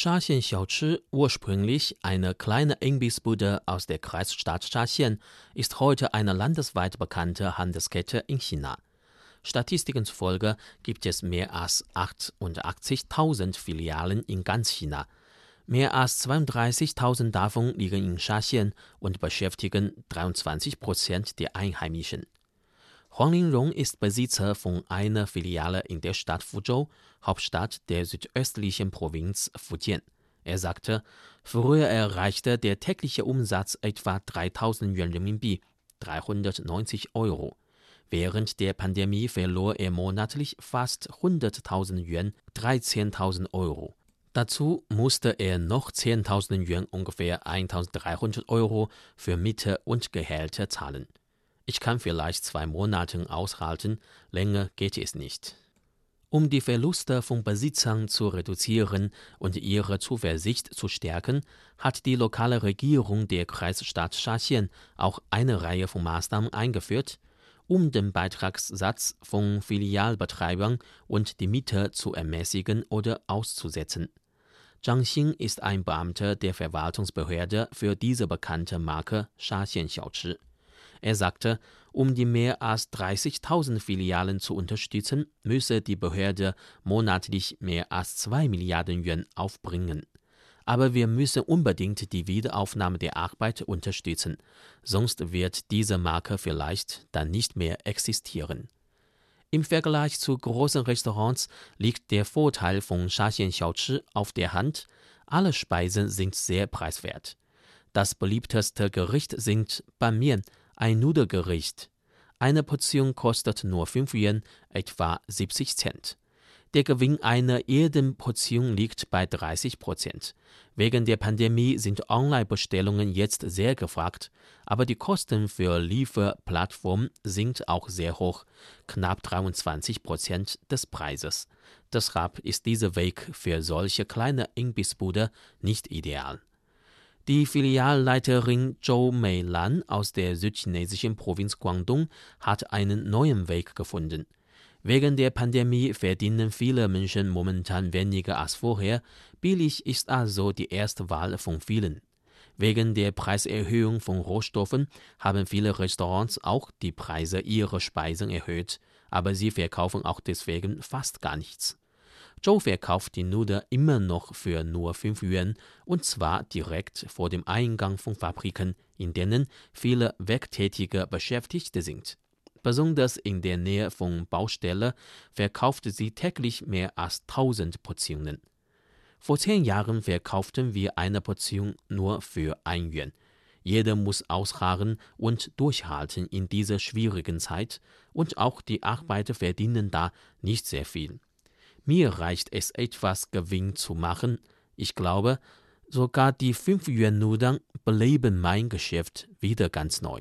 Shaxian Xiaochi, ursprünglich eine kleine Imbissbude aus der Kreisstadt Shaxian, ist heute eine landesweit bekannte Handelskette in China. Statistiken zufolge gibt es mehr als 88.000 Filialen in ganz China. Mehr als 32.000 davon liegen in Shaxian und beschäftigen 23 Prozent der Einheimischen. Huang Linrong ist Besitzer von einer Filiale in der Stadt Fuzhou, Hauptstadt der südöstlichen Provinz Fujian. Er sagte, früher erreichte der tägliche Umsatz etwa 3000 Yuan Renminbi, 390 Euro. Während der Pandemie verlor er monatlich fast 100.000 Yuan, 13.000 Euro. Dazu musste er noch 10.000 Yuan, ungefähr 1.300 Euro, für Miete und Gehälter zahlen. Ich kann vielleicht zwei Monate aushalten, länger geht es nicht. Um die Verluste von Besitzern zu reduzieren und ihre Zuversicht zu stärken, hat die lokale Regierung der Kreisstadt Shaxian auch eine Reihe von Maßnahmen eingeführt, um den Beitragssatz von Filialbetreibern und die Miete zu ermäßigen oder auszusetzen. Zhang Xin ist ein Beamter der Verwaltungsbehörde für diese bekannte Marke Shaxian Xiaochi. Er sagte, um die mehr als 30.000 Filialen zu unterstützen, müsse die Behörde monatlich mehr als 2 Milliarden Yuan aufbringen. Aber wir müssen unbedingt die Wiederaufnahme der Arbeit unterstützen, sonst wird diese Marke vielleicht dann nicht mehr existieren. Im Vergleich zu großen Restaurants liegt der Vorteil von Shaxian Xiaochi auf der Hand. Alle Speisen sind sehr preiswert. Das beliebteste Gericht sind Ban Mian, ein Nudelgericht. Eine Portion kostet nur 5 Yuan, etwa 70 Cent. Der Gewinn einer jeden Portion liegt bei 30 Prozent. Wegen der Pandemie sind Online-Bestellungen jetzt sehr gefragt, aber die Kosten für Lieferplattformen sind auch sehr hoch, knapp 23 Prozent des Preises. Deshalb ist dieser Weg für solche kleine Imbissbude nicht ideal. Die Filialleiterin Zhou Meilan aus der südchinesischen Provinz Guangdong hat einen neuen Weg gefunden. Wegen der Pandemie verdienen viele Menschen momentan weniger als vorher. Billig ist also die erste Wahl von vielen. Wegen der Preiserhöhung von Rohstoffen haben viele Restaurants auch die Preise ihrer Speisen erhöht, aber sie verkaufen auch deswegen fast gar nichts. Joe verkauft die Nudeln immer noch für nur 5 Yuan und zwar direkt vor dem Eingang von Fabriken, in denen viele Werktätige Beschäftigte sind. Besonders in der Nähe von Baustelle verkauft sie täglich mehr als 1000 Portionen. Vor zehn Jahren verkauften wir eine Portion nur für 1 Yuan. Jeder muss ausharren und durchhalten in dieser schwierigen Zeit, und auch die Arbeiter verdienen da nicht sehr viel. Mir reicht es etwas Gewinn zu machen. Ich glaube, sogar die 5 Yuan Nudeln beleben mein Geschäft wieder ganz neu.